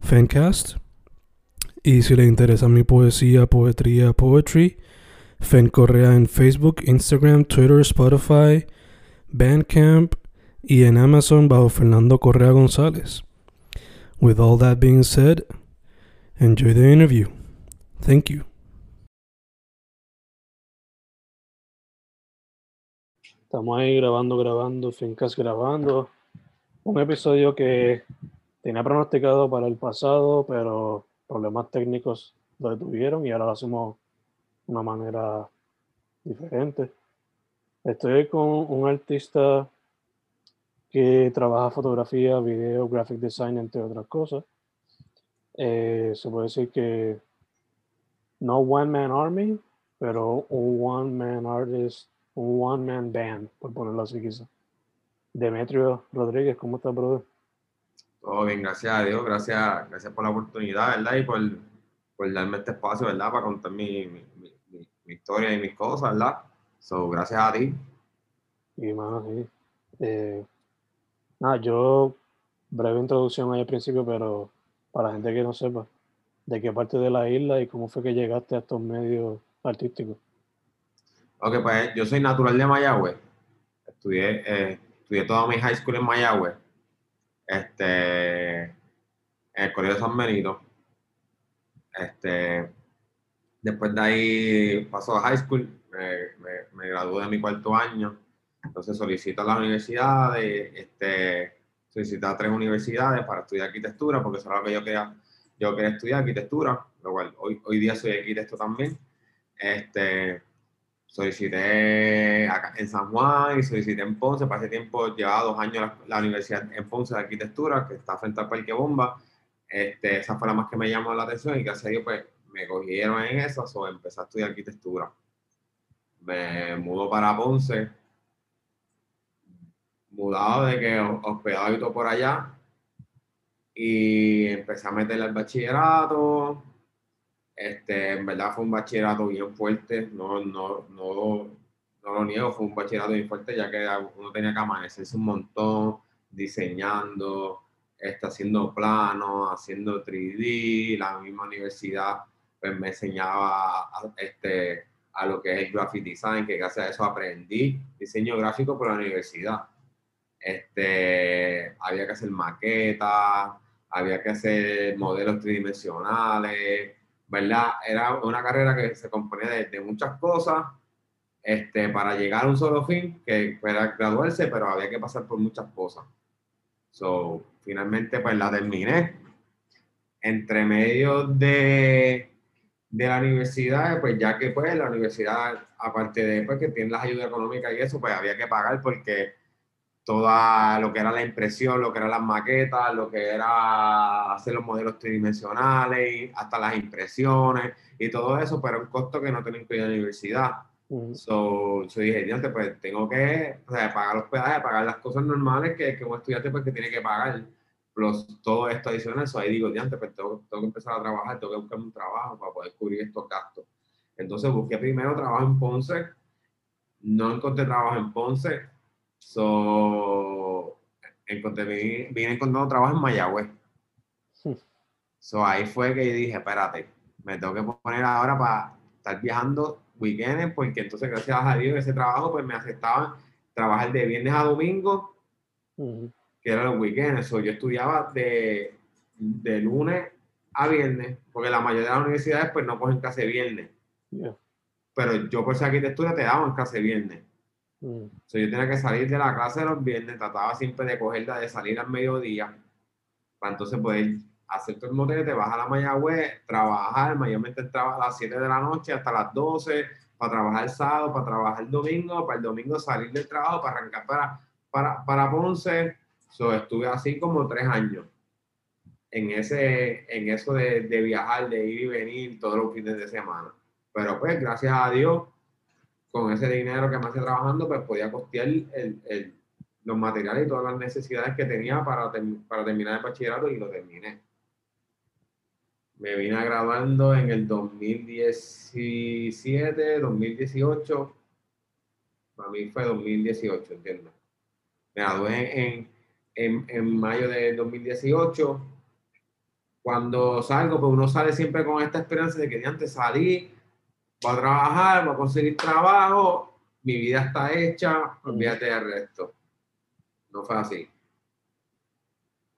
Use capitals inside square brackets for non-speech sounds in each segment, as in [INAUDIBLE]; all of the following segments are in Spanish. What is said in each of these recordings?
Fancast. Y si le interesa mi poesía, poetría, poetry, Fen Correa en Facebook, Instagram, Twitter, Spotify, Bandcamp y en Amazon bajo Fernando Correa González. With all that being said, enjoy the interview. Thank you. Estamos ahí grabando, grabando, Fincas grabando. Un episodio que tenía pronosticado para el pasado, pero problemas técnicos lo detuvieron y ahora lo hacemos de una manera diferente. Estoy con un artista que trabaja fotografía, video, graphic design, entre otras cosas. Eh, se puede decir que no one man army, pero un one man artist un one man band, por ponerlo así quizá. Demetrio Rodríguez, ¿cómo estás, brother? Todo bien, gracias a Dios, gracias, gracias por la oportunidad, ¿verdad? Y por, por darme este espacio, ¿verdad? Para contar mi, mi, mi, historia y mis cosas, ¿verdad? So, gracias a ti. Y más, sí. Eh, nada, yo, breve introducción ahí al principio, pero para la gente que no sepa, ¿de qué parte de la isla y cómo fue que llegaste a estos medios artísticos? Ok, pues yo soy natural de Mayagüez. Estudié, eh, estudié toda mi high school en Mayagüez. Este, el Colegio de San Benito. Este, después de ahí pasó a high school, me, me, gradué de mi cuarto año. Entonces solicito a las universidades, este, a tres universidades para estudiar arquitectura, porque eso era lo que yo quería, yo quería estudiar arquitectura, lo cual hoy, hoy día soy arquitecto también. Este, solicité acá en San Juan y solicité en Ponce. Para ese tiempo llevaba dos años la, Universidad en Ponce de Arquitectura, que está frente al Parque Bomba. Este, esa fue la más que me llamó la atención y que hace pues me cogieron en eso, o empecé a estudiar arquitectura. Me mudo para Ponce, mudado de que hospedado y todo por allá, y empecé a meterle al bachillerato, este, en verdad fue un bachillerato bien fuerte, no, no, no, no lo niego, fue un bachillerato bien fuerte ya que uno tenía que amanecerse un montón, diseñando, está haciendo planos, haciendo 3D, la misma universidad pues me enseñaba a, este, a lo que es el graphic design, que gracias a eso aprendí diseño gráfico por la universidad. Este, había que hacer maquetas, había que hacer modelos tridimensionales, ¿verdad? Era una carrera que se componía de, muchas cosas este, para llegar a un solo fin, que era graduarse, pero había que pasar por muchas cosas. So, finalmente, pues la terminé. Entre medio de, de la universidad, pues ya que pues la universidad, aparte de pues, que tiene las ayudas económicas y eso, pues había que pagar porque toda lo que era la impresión, lo que eran las maquetas, lo que era hacer los modelos tridimensionales, hasta las impresiones y todo eso, pero un costo que no tenía incluido la universidad. so, yo dije, pues tengo que pagar los pedajes, pagar las cosas normales que, que un estudiante pues, que tiene que pagar, plus todo esto adicional. So, ahí digo, diante, pues tengo, tengo, que empezar a trabajar, tengo que buscar un trabajo para poder cubrir estos gastos. Entonces busqué primero trabajo en Ponce, no encontré trabajo en Ponce, So, encontré, vine encontrando trabajo en Mayagüez. So, ahí fue que dije, espérate, me tengo que poner ahora para estar viajando weekends, porque entonces gracias a Dios ese trabajo pues me aceptaban trabajar de viernes a domingo, que eran los weekends. So, yo estudiaba de, de lunes a viernes, porque la mayoría de las universidades pues no cogen clase viernes. Pero yo por ser arquitectura te daban clase viernes. Mm. yo tenía que salir de la clase de los viernes, trataba siempre de cogerla, de salir al mediodía, para entonces poder hacer todo el motel, vas a Mayagüez, trabajar, mayormente entraba a las 7 de la noche hasta las 12, para trabajar el sábado, para trabajar el domingo, para el domingo salir del trabajo, para arrancar para, para, para Ponce. So, estuve así como tres años en, ese, en eso de, de, viajar, de ir y venir todos los fines de semana. Pero pues, gracias a Dios, con ese dinero que me hacía trabajando, pues podía costear el, el, los materiales y todas las necesidades que tenía para, para terminar el bachillerato y lo terminé. Me vine graduando en el 2017, 2018. Para mí fue 2018, entiendo. Me gradué en, en, en mayo de 2018 cuando salgo, pues uno sale siempre con esta esperanza de que antes salí, voy a trabajar, voy a conseguir trabajo, mi vida está hecha, olvídate del resto. No fue así.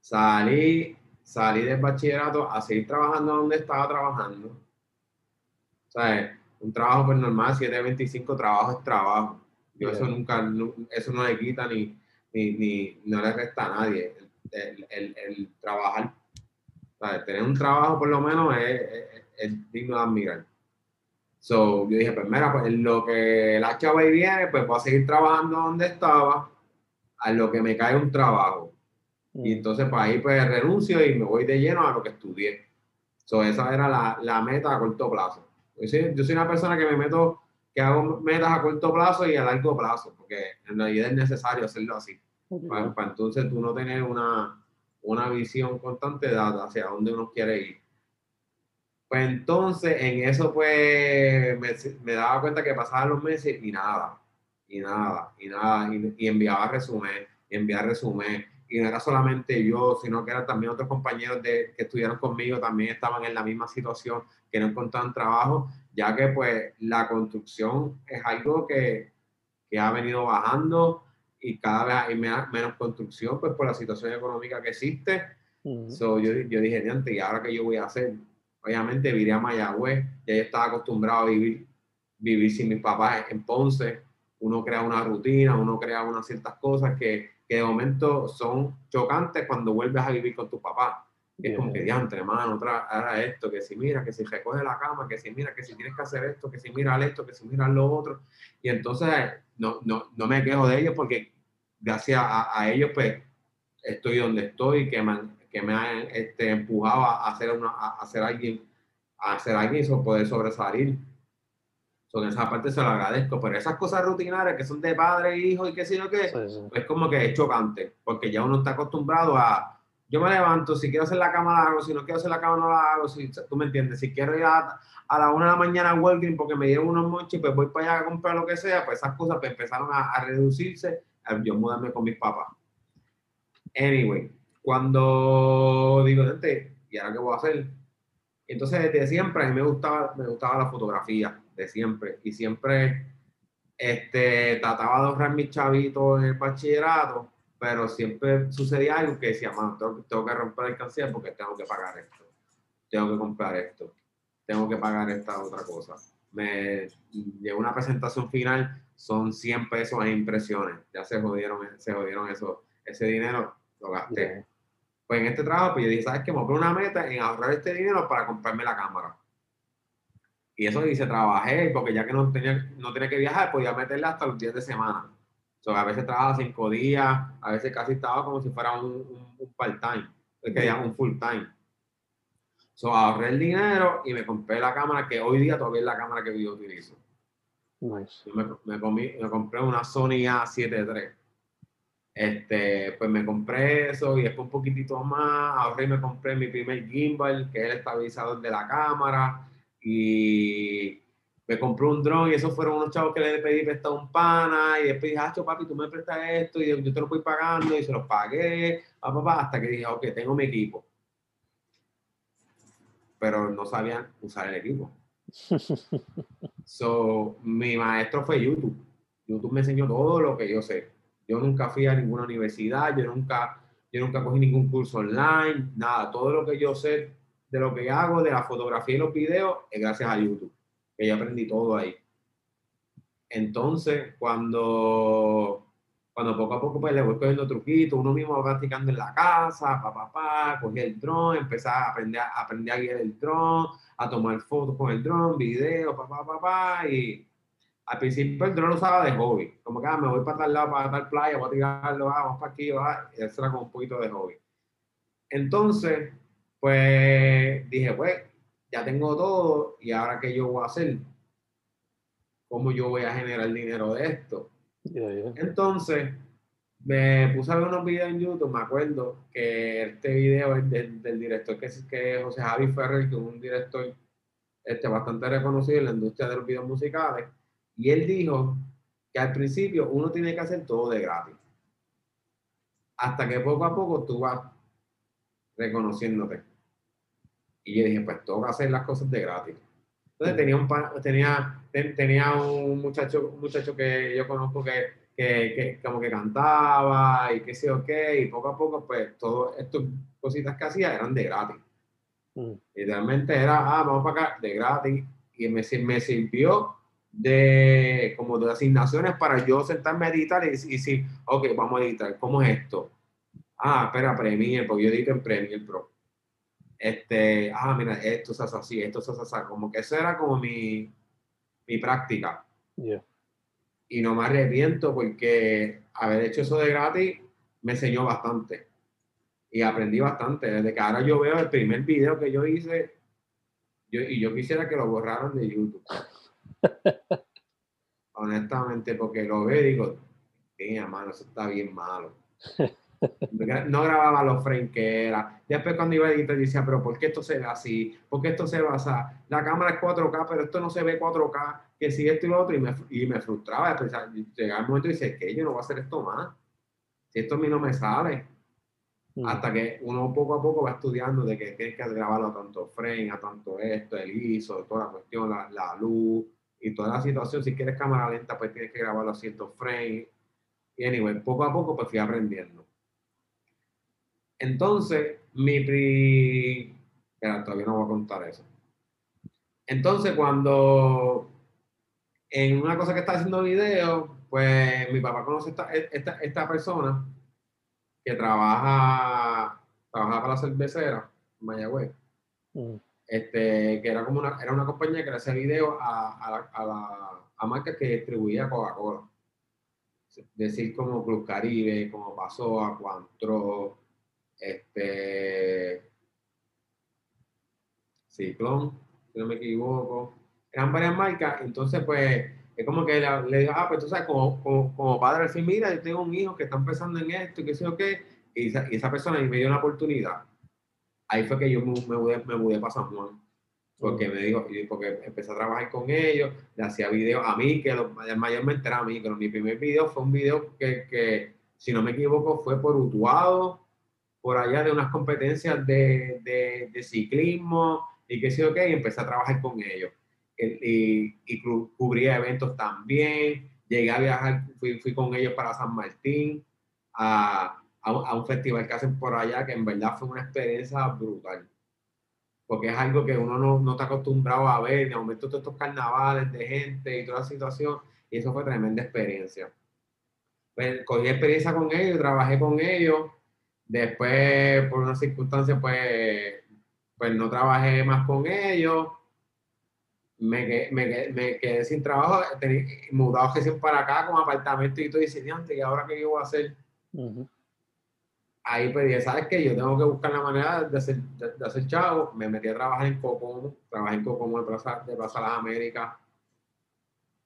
Salí, salí del bachillerato a seguir trabajando donde estaba trabajando. O sea, un trabajo pues normal, 725, trabajo es trabajo. Yo eso nunca, eso no le quita ni, ni, ni, no le resta a nadie. El, el, el trabajar Tener un trabajo por lo menos es, digno de admirar. So, yo dije, pues mira, pues lo que la chava y viene, pues voy a seguir trabajando donde estaba, a lo que me cae un trabajo. Y mm. entonces, pues ahí pues renuncio y me voy de lleno a lo que estudié. So, esa era la, la meta a corto plazo. Yo soy, yo soy, una persona que me meto, que hago metas a corto plazo y a largo plazo, porque en realidad es necesario hacerlo así. para, entonces tú no tener una, una visión constante de hacia dónde uno quiere ir. Pues entonces en eso pues me, daba cuenta que pasaban los meses y nada, y nada, y nada, y, enviaba resumen, y enviaba resumen, y no era solamente yo, sino que eran también otros compañeros de, que estudiaron conmigo, también estaban en la misma situación, que no encontraban trabajo, ya que pues la construcción es algo que, que ha venido bajando, y cada vez hay menos, construcción, pues por la situación económica que existe. so, yo, yo dije, antes, ¿y ahora qué yo voy a hacer? Obviamente viví a Mayagüez, ya yo estaba acostumbrado a vivir, vivir sin mis papás en Ponce. Uno crea una rutina, uno crea unas ciertas cosas que, que de momento son chocantes cuando vuelves a vivir con tu papá. Es como que diantre, hermano, otra, ahora esto, que si mira, que si recoge la cama, que si mira, que si tienes que hacer esto, que si mira esto, que si mira lo otro. Y entonces no, no, no me quejo de ellos porque gracias a, a, ellos, pues, estoy donde estoy, que me, que me han este, empujado a hacer, una, a hacer alguien, a hacer alguien, eso poder sobresalir. Son esa parte se lo agradezco, pero esas cosas rutinarias que son de padre, hijo y qué sé yo qué, es como que es chocante, porque ya uno está acostumbrado a, yo me levanto, si quiero hacer la cama la hago, si no quiero hacer la cama no la hago, si, tú me entiendes, si quiero ir a, a la una de la mañana a Walgreens porque me dieron unos monches, pues voy para allá a comprar lo que sea, pues esas cosas pues empezaron a, a reducirse yo mudarme con mis papás. Anyway, cuando digo, gente, ¿y ahora qué voy a hacer? Entonces, desde siempre a mí me gustaba, me gustaba la fotografía, de siempre, y siempre este, trataba de ahorrar mis chavitos en el bachillerato pero siempre sucedía algo que decía, mano, tengo, que romper el canciller porque tengo que pagar esto, tengo que comprar esto, tengo que pagar esta otra cosa. Me llegó una presentación final, son 100 pesos en impresiones, ya se jodieron, se jodieron eso, ese dinero, lo gasté. Pues en este trabajo, pues yo dije, ¿sabes qué? Me una meta en ahorrar este dinero para comprarme la cámara. Y eso dice, trabajé, porque ya que no tenía, no tenía que viajar, podía meterle hasta los días de semana a veces trabajaba cinco días, a veces casi estaba como si fuera un, un, part-time, que un full-time. So, ahorré el dinero y me compré la cámara que hoy día todavía es la cámara que yo utilizo. Nice. Me, me, me, compré una Sony A7 III. Este, pues me compré eso y después un poquitito más, ahorré y me compré mi primer gimbal, que es el estabilizador de la cámara. Y me compró un dron y esos fueron unos chavos que le pedí prestado un pana y después dije, ah, papi, tú me prestas esto y yo te lo voy pagando y se los pagué, papá, hasta que dije, ok, tengo mi equipo. Pero no sabían usar el equipo. [LAUGHS] so, mi maestro fue YouTube. YouTube me enseñó todo lo que yo sé. Yo nunca fui a ninguna universidad, yo nunca, yo nunca cogí ningún curso online, nada. Todo lo que yo sé de lo que hago, de la fotografía y los videos, es gracias a YouTube, que yo aprendí todo ahí. Entonces, cuando, cuando poco a poco pues, le voy cogiendo truquitos, uno mismo va practicando en la casa, papá, papá, cogí el dron, empecé a aprender, a aprender a guiar el dron, a tomar fotos con el dron, videos, papá, papá, y al principio el dron lo usaba de hobby, como que ah, me voy para tal lado, para tal playa, voy a tirarlo, ah, vamos para aquí, va, y eso era como un poquito de hobby. Entonces, pues dije, pues, ya tengo todo, y ahora qué yo voy a hacer, cómo yo voy a generar dinero de esto. Entonces, me puse a ver unos videos en YouTube, me acuerdo que este video es del, director que es, que José Javi Ferrer, que es un director este, bastante reconocido en la industria de los videos musicales y él dijo que al principio uno tiene que hacer todo de gratis. Hasta que poco a poco tú vas reconociéndote. Y yo dije, pues tengo que hacer las cosas de gratis. Entonces tenía un, tenía, tenía un muchacho, un muchacho que yo conozco que, que, que, como que cantaba y qué sé yo qué, y poco a poco, pues todas estas cositas que hacía eran de gratis. Mm. Literalmente era, ah, vamos para acá, de gratis. Y me, me sirvió de como de asignaciones para yo sentarme a editar y, decir, ok, vamos a editar, ¿cómo es esto? Ah, espera, Premiere, porque yo edito en Premiere Pro. Este, ah, mira, esto se hace así, esto se hace así, como que eso era como mi, mi práctica. Y no me arrepiento porque haber hecho eso de gratis me enseñó bastante. Y aprendí bastante. Desde que ahora yo veo el primer video que yo hice, yo, y yo quisiera que lo borraran de YouTube. Honestamente, porque lo veo y digo, mía, mano, eso está bien malo. No grababa los frames que era. Después cuando iba a editar decía, pero ¿por qué esto se ve así? ¿Por qué esto se así? La cámara es 4K, pero esto no se ve 4K, que si esto y lo otro, y me, y me frustraba. Llegaba el momento y dice, que yo no voy a hacer esto más. Si esto a mí no me sale. Mm. Hasta que uno poco a poco va estudiando de que tienes que grabarlo a tanto frame, a tanto esto, el ISO, toda la cuestión, la, la luz, y toda la situación. Si quieres cámara lenta, pues tienes que grabarlo a ciertos frames. Y anyway, poco a poco pues fui aprendiendo. Entonces, mi pri... Espera, todavía no voy a contar eso. Entonces, cuando en una cosa que está haciendo video, pues mi papá conoce esta, esta, esta persona que trabaja, trabaja para la cervecera, Mayagüez. Mm este, que era como una, era una compañía que le hacía videos a, a, la, a, marcas que distribuía Coca-Cola. Decir como Club Caribe, como pasó a Cuantro, este, Ciclón, si no me equivoco. Eran varias marcas, entonces pues es como que le, le digo, ah, pues tú sabes, como, como, padre al mira, yo tengo un hijo que está empezando en esto y qué sé yo qué, y esa, y esa persona me dio una oportunidad ahí fue que yo me, mudé, me mudé para San Juan. Porque me dijo, porque empecé a trabajar con ellos, le hacía videos a mí, que lo, mayormente era a mí, pero mi primer video fue un video que, que si no me equivoco, fue por Utuado, por allá de unas competencias de, de, de ciclismo y qué sé yo qué, y empecé a trabajar con ellos. Y, y, cubría eventos también, llegué a viajar, fui, fui con ellos para San Martín, a, a, un festival que hacen por allá, que en verdad fue una experiencia brutal. Porque es algo que uno no, no está acostumbrado a ver, de momento todos estos carnavales de gente y toda la situación, y eso fue tremenda experiencia. Pues, cogí experiencia con ellos, trabajé con ellos, después por una circunstancia pues, pues no trabajé más con ellos, me quedé, me, me quedé sin trabajo, mudado recién para acá con apartamento y todo, y ¿y ahora qué yo voy a hacer? Ahí pedí, ¿sabes qué? Yo tengo que buscar la manera de hacer, de, hacer chavo. Me metí a trabajar en Cocomo, trabajé en Cocomo de Plaza, de Plaza Las Américas.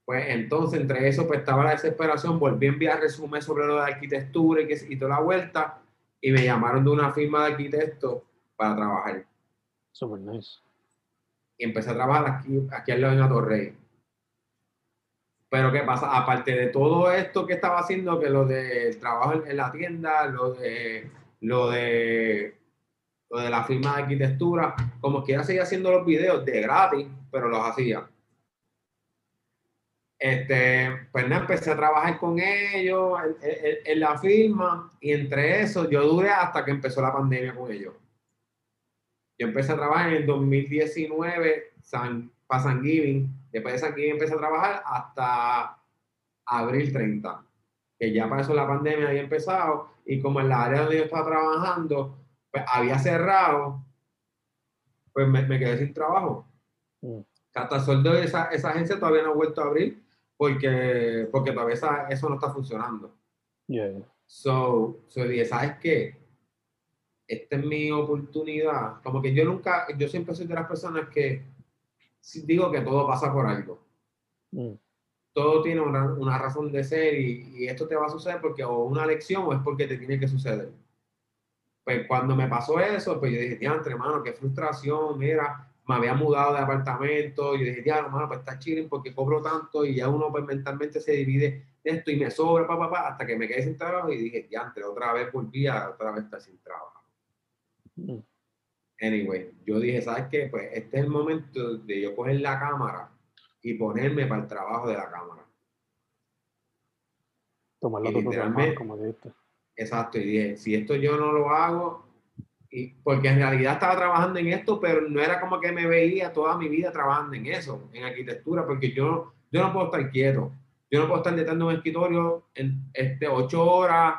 Pues entonces, entre eso, pues estaba la desesperación. Volví a enviar resumen sobre lo de arquitectura y, que, y toda la vuelta. Y me llamaron de una firma de arquitectos para trabajar. Super nice. Y empecé a trabajar aquí, aquí al lado en Atorrey. Pero ¿qué pasa? Aparte de todo esto que estaba haciendo, que lo del trabajo en la tienda, lo de lo de lo de la firma de arquitectura, como quiera seguir haciendo los videos de gratis, pero los hacía. Este, pues nada, empecé a trabajar con ellos en, en, la firma y entre eso yo duré hasta que empezó la pandemia con ellos. Yo empecé a trabajar en el 2019 San, para San Giving. Después de Giving empecé a trabajar hasta abril 30, que ya para eso la pandemia había empezado y como en la área donde yo estaba trabajando pues, había cerrado, pues me, me quedé sin trabajo. Mm. Hasta sueldo de esa, esa agencia todavía no ha vuelto a abrir porque, porque todavía eso no está funcionando. Yeah. So, so dije, ¿sabes qué? Esta es mi oportunidad. Como que yo nunca, yo siempre soy de las personas que digo que todo pasa por algo. Mm. Todo tiene una, una, razón de ser y, y, esto te va a suceder porque o una lección o es porque te tiene que suceder. Pues cuando me pasó eso, pues yo dije, diantre, hermano, qué frustración, mira, me había mudado de apartamento, yo dije, ya, hermano, pues está chilling porque cobro tanto y ya uno pues mentalmente se divide esto y me sobra, papá, pa, pa, hasta que me quedé sin trabajo y dije, diantre, otra vez volví a otra vez estar sin trabajo. Mm. Anyway, yo dije, ¿sabes qué? Pues este es el momento de yo coger la cámara y ponerme para el trabajo de la cámara. Tomarlo literalmente, como dijiste. Exacto, y dije, si esto yo no lo hago, y, porque en realidad estaba trabajando en esto, pero no era como que me veía toda mi vida trabajando en eso, en arquitectura, porque yo, yo no puedo estar quieto. Yo no puedo estar detrás de un escritorio en este, ocho horas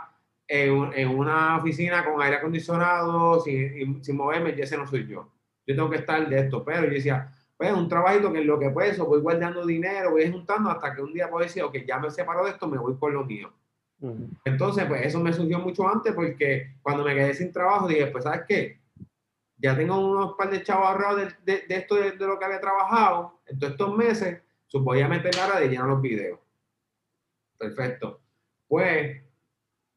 en, en, una oficina con aire acondicionado, sin, sin moverme, y ese no soy yo. Yo tengo que estar de esto, pero yo decía, pues un trabajito que en lo que puedo, voy guardando dinero, voy juntando hasta que un día puedo decir, ok, ya me separo de esto, me voy por lo mío. Entonces, pues eso me surgió mucho antes porque cuando me quedé sin trabajo dije, pues, ¿sabes qué? Ya tengo unos par de chavos ahorrados de, de, esto, de, lo que había trabajado en todos estos meses, so voy a meter la hora de llenar los videos. Perfecto. Pues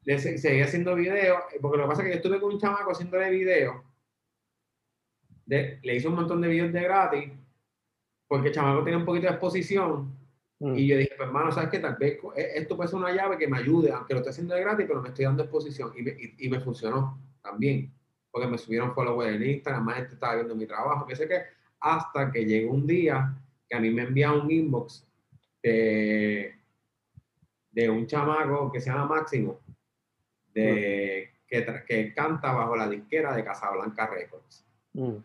seguí haciendo videos, porque lo que pasa es que yo estuve con un chamaco haciéndole videos, le hice un montón de videos de gratis, porque el chamaco tiene un poquito de exposición, mm. y yo dije, pues hermano, ¿sabes qué? Tal vez e, esto puede ser una llave que me ayude, aunque lo esté haciendo de gratis, pero me estoy dando exposición, y me, y, me funcionó también, porque me subieron followers en Instagram, más gente estaba viendo mi trabajo, que sé que, hasta que llegó un día que a mí me envía un inbox de, de un chamaco que se llama Máximo, de, que, que, canta bajo la disquera de Casablanca Records. Mm.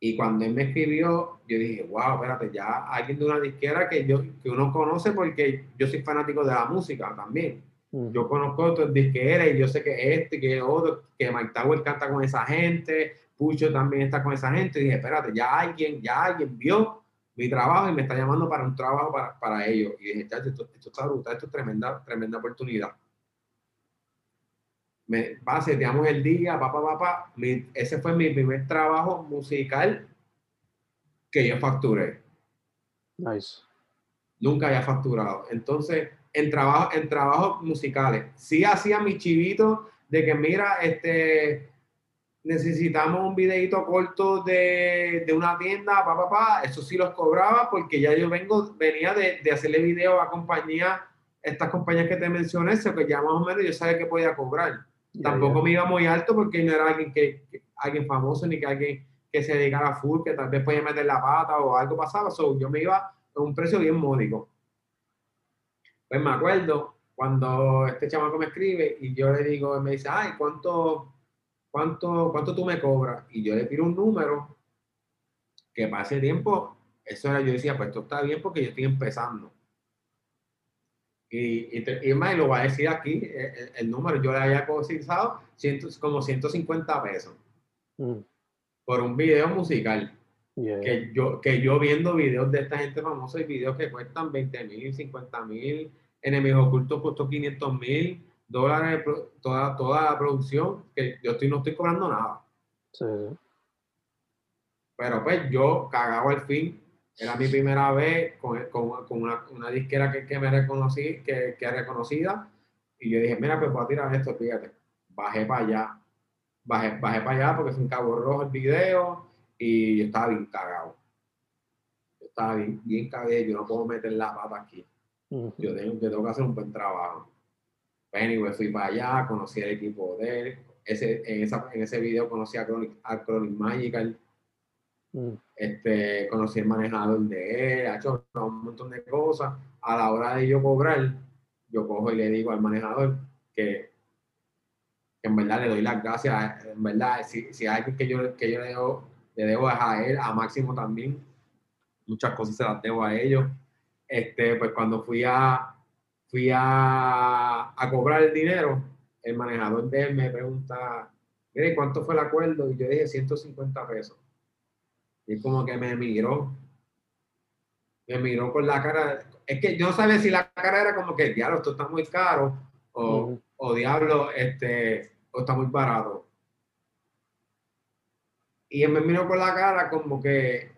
Y cuando él me escribió, yo dije, wow, espérate, ya alguien de una disquera que, yo, que uno conoce porque yo soy fanático de la música también. Mm. Yo conozco otros disqueras y yo sé que este, que otro, que Mike Tower canta con esa gente, Pucho también está con esa gente. Y dije, espérate, ya alguien, ya alguien vio mi trabajo y me está llamando para un trabajo para, para ellos. Y dije, esto, esto está brutal, esto es tremenda, tremenda oportunidad me, va, seteamos el día, papá, papá. ese fue mi primer trabajo musical que yo facturé. Nice. Nunca había facturado. Entonces, en trabajo, en trabajos musicales, sí hacía mi chivito de que, mira, este, necesitamos un videito corto de, de una tienda, papá, papá. Eso sí los cobraba porque ya yo vengo, venía de, de hacerle video a compañías, estas compañías que te mencioné, que ya más o menos yo sabía que podía cobrar. Tampoco me iba muy alto porque no era alguien, que, alguien famoso ni que alguien que se dedicara a full, que tal vez podía meter la pata o algo pasaba. So, yo me iba a un precio bien módico. Pues me acuerdo cuando este chamaco me escribe y yo le digo, me dice, ay, ¿cuánto, cuánto, cuánto tú me cobras? Y yo le pido un número que pase tiempo, eso era, yo decía, pues esto está bien porque yo estoy empezando. Y, y, y más, lo voy a decir aquí, eh, el, número, yo le había cotizado como 150 pesos mm. por un video musical. Que, yo, que yo viendo videos de esta gente famosa y videos que cuestan 20 mil, 50 mil, Enemigos Ocultos costó 500 mil dólares toda, toda la producción, que yo estoy, no estoy cobrando nada. Pero pues yo cagaba al fin era mi primera vez con, con, con una, una, disquera que, que me reconocí, que, que, es reconocida. Y yo dije, mira, pues voy a tirar esto, fíjate. Bajé para allá. Bajé, bajé para allá porque es un cabo rojo el video y yo estaba bien cagado. Yo estaba bien, bien cagado. Yo no puedo meter la pata aquí. Yo tengo, yo tengo que hacer un buen trabajo. Pues anyway, fui para allá, conocí el equipo de él. Ese, en, esa, en ese video conocí a Chronic, a Chronic Magical Mm. Este, conocí el manejador de él, ha hecho un montón de cosas. A la hora de yo cobrar, yo cojo y le digo al manejador que en verdad le doy las gracias, en verdad, si, si hay alguien que yo, que yo le, debo, le debo a él, a Máximo también, muchas cosas se las debo a ellos. Este, pues cuando fui a, fui a, a cobrar el dinero, el manejador de él me pregunta, ¿cuánto fue el acuerdo? Y yo dije 150 pesos. Y como que me miró, me miró con la cara, es que yo no sabía si la cara era como que, diablo, esto está muy caro, o, o diablo, este, o está muy barato. Y él me miró con la cara como que,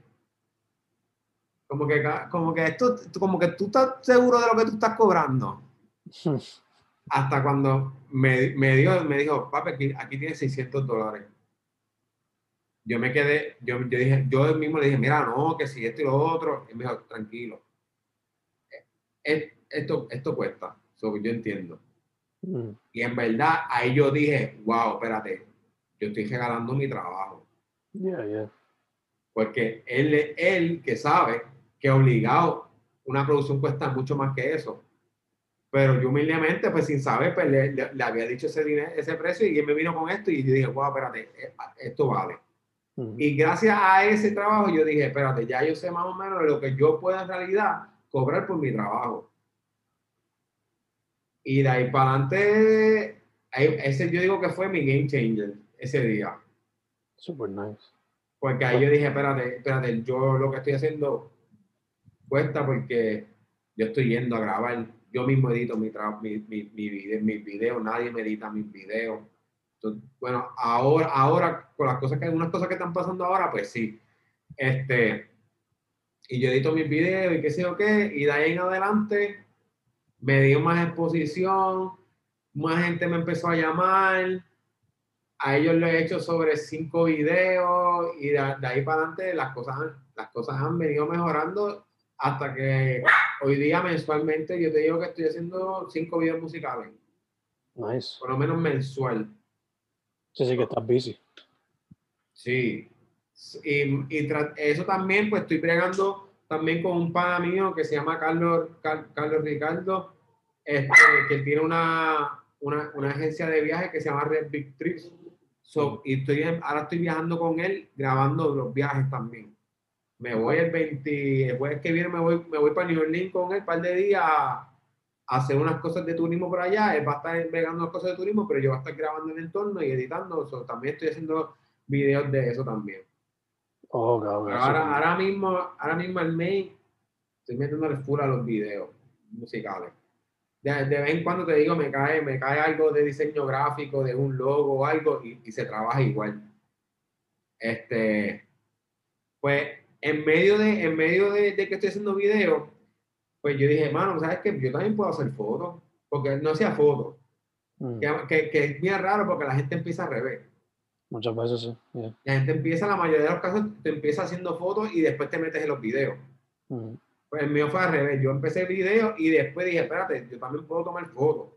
como que, como que esto, como que tú estás seguro de lo que tú estás cobrando. [LAUGHS] Hasta cuando me, me dio, me dijo, papi, aquí, aquí tienes 600 dólares. Yo me quedé, yo, yo dije, yo mismo le dije, mira, no, que si esto y lo otro. Y me dijo, tranquilo. Es- Esto, esto cuesta, eso yo entiendo. Mm, Y en verdad, ahí yo dije, wow, espérate, yo estoy regalando mi trabajo. Yeah, yeah. Porque él, él que sabe que obligado una producción cuesta mucho más que eso. Pero yo humildemente, pues sin saber, pues le, le- le había dicho ese, dinero, ese precio y él me vino con esto y yo dije, wow, espérate, eh, esto vale. Y gracias a ese trabajo yo dije, espérate, ya yo sé más o menos lo que yo puedo en realidad cobrar por mi trabajo. Y de ahí para adelante, ese yo digo que fue mi game changer ese día. Super nice. Porque ahí yo dije, espérate, espérate, yo lo que estoy haciendo cuesta porque yo estoy yendo a grabar, yo mismo edito mi, mi, mi, mi vide- mis videos, nadie me edita mis videos. Bueno, ahora, ahora, con las cosas que, unas cosas que están pasando ahora, pues sí. Este, y yo edito mis videos y qué sé yo qué, y de ahí en adelante me dio más exposición, más gente me empezó a llamar, a ellos les he hecho sobre cinco videos y de, de ahí para adelante las cosas, han- las cosas han venido mejorando hasta que hoy día mensualmente yo te digo que estoy haciendo cinco videos musicales, Nice. por lo menos mensual. Sí, sí, que estás busy. Sí. Y, y eso también, pues estoy bregando también con un pana mío que se llama Carlos, Car- Carlos Ricardo, este, que tiene una, una, una agencia de viajes que se llama Red Big Trips. So, y estoy, ahora estoy viajando con él, grabando los viajes también. Me voy el 20, el jueves que viene me voy, me voy para New Orleans con él un par de días a hacer unas cosas de turismo por allá. Él va a estar bregando las cosas de turismo, pero yo voy a estar grabando el entorno y editando. So, también estoy haciendo videos de eso también. Oh. Pero ahora, ahora mismo, ahora mismo el main, estoy metiéndole full a los videos musicales. De, de vez en cuando te digo, me cae, me cae algo de diseño gráfico, de un logo o algo, y, y se trabaja igual. Este, pues, en medio de, en medio de, de que estoy haciendo videos, pues yo dije, mano, ¿sabes qué? Yo también puedo hacer fotos, porque no hacía fotos, Mm, que, que, que es bien raro porque la gente empieza a revés. Muchas veces sí. yeah. La gente empieza, la mayoría de los casos, te empieza haciendo fotos y después te metes en los videos. Mm, Pues el mío fue al revés. Yo empecé video y después dije, espérate, yo también puedo tomar fotos.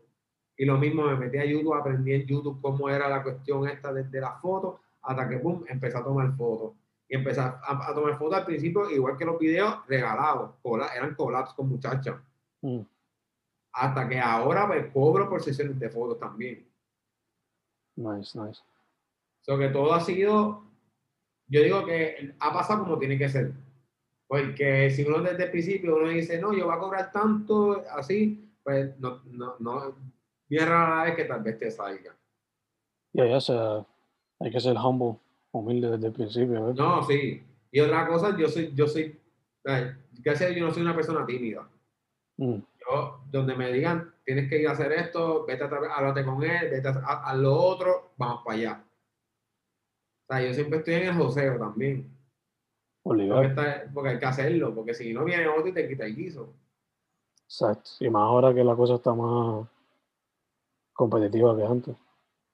Y lo mismo, me metí a YouTube, aprendí en YouTube cómo era la cuestión esta desde las fotos, hasta que, boom, empecé a tomar fotos. Y empecé a, a tomar fotos al principio, igual que los videos, regalados. cola- eran collabs con muchachas. mm. Hasta que ahora pues cobro por sesiones de fotos también. Nice, nice. So que todo ha sido, yo digo que ha pasado como tiene que ser. Porque si uno desde el principio uno dice, no, yo voy a cobrar tanto, así, pues no, no, no, bien rara la vez que tal vez te salga. Yeah, sea, hay que ser humble, humilde desde el principio. No, sí. Y otra cosa, yo soy, yo soy, gracias a Dios, yo no soy una persona tímida. Mm, Yo, donde me digan, tienes que ir a hacer esto, vete a háblate con él, vete a, a- lo otro, vamos para allá. O sea, yo siempre estoy en el joseo también. Porque, está- porque hay que hacerlo, porque si no viene otro y te quita el guiso. Exacto. Y más ahora que la cosa está más competitiva que antes.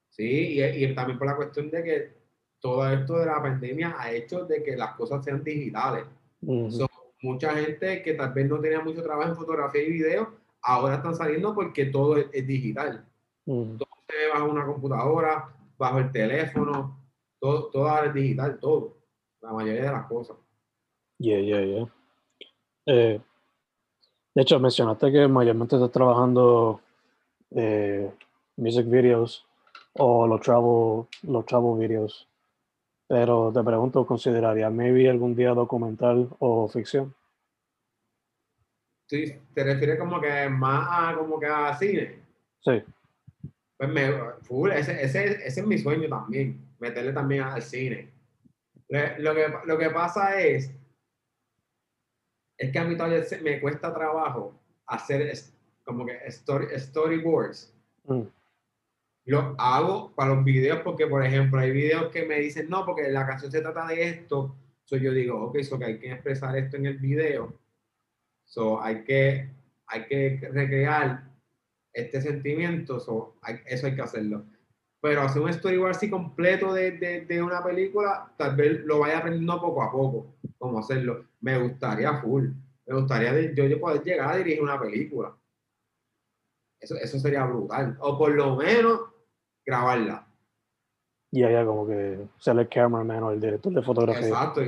Sí, y, y también por la cuestión de que todo esto de la pandemia ha hecho de que las cosas sean digitales. Ujú. So, mucha gente que tal vez no tenía mucho trabajo en fotografía y video, ahora están saliendo porque todo es, es digital. Todo se ve bajo una computadora, bajo el teléfono, todo, todo ahora es digital, todo. La mayoría de las cosas. Yeah, yeah, yeah. Eh, de hecho, mencionaste que mayormente estás trabajando eh, music videos o los travel, los travel videos. Pero te pregunto, ¿considerarías maybe algún día documental o ficción? ¿Tú ¿Te refieres como que más a, como que a cine? Sí. Pues me, full, ese, ese, ese es mi sueño también, meterle también al cine. Le- Lo que, lo que pasa es, es que a mí todavía me cuesta trabajo hacer como que story, storyboards. Mm, Lo hago para los videos porque, por ejemplo, hay videos que me dicen, no, porque la canción se trata de esto. So yo digo, ok, so que hay que expresar esto en el video. So hay que, hay que recrear este sentimiento. So hay- eso hay que hacerlo. Pero hacer un storyboard así completo de, de, de una película, tal vez lo vaya aprendiendo poco a poco, cómo hacerlo. Me gustaría full. Me gustaría de- yo, yo poder llegar a dirigir una película. Eso, eso sería brutal. O por lo menos grabarla. Y allá como que ser el cameraman o el director de fotografía. Exacto.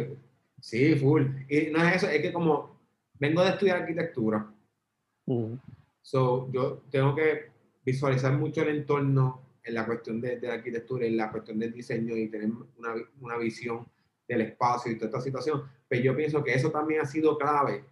Sí, full. Y no es eso, es que como vengo de estudiar arquitectura, Mm, so yo tengo que visualizar mucho el entorno en la cuestión de, de la arquitectura, en la cuestión del diseño y tener una, una visión del espacio y toda esta situación. Pero yo pienso que eso también ha sido clave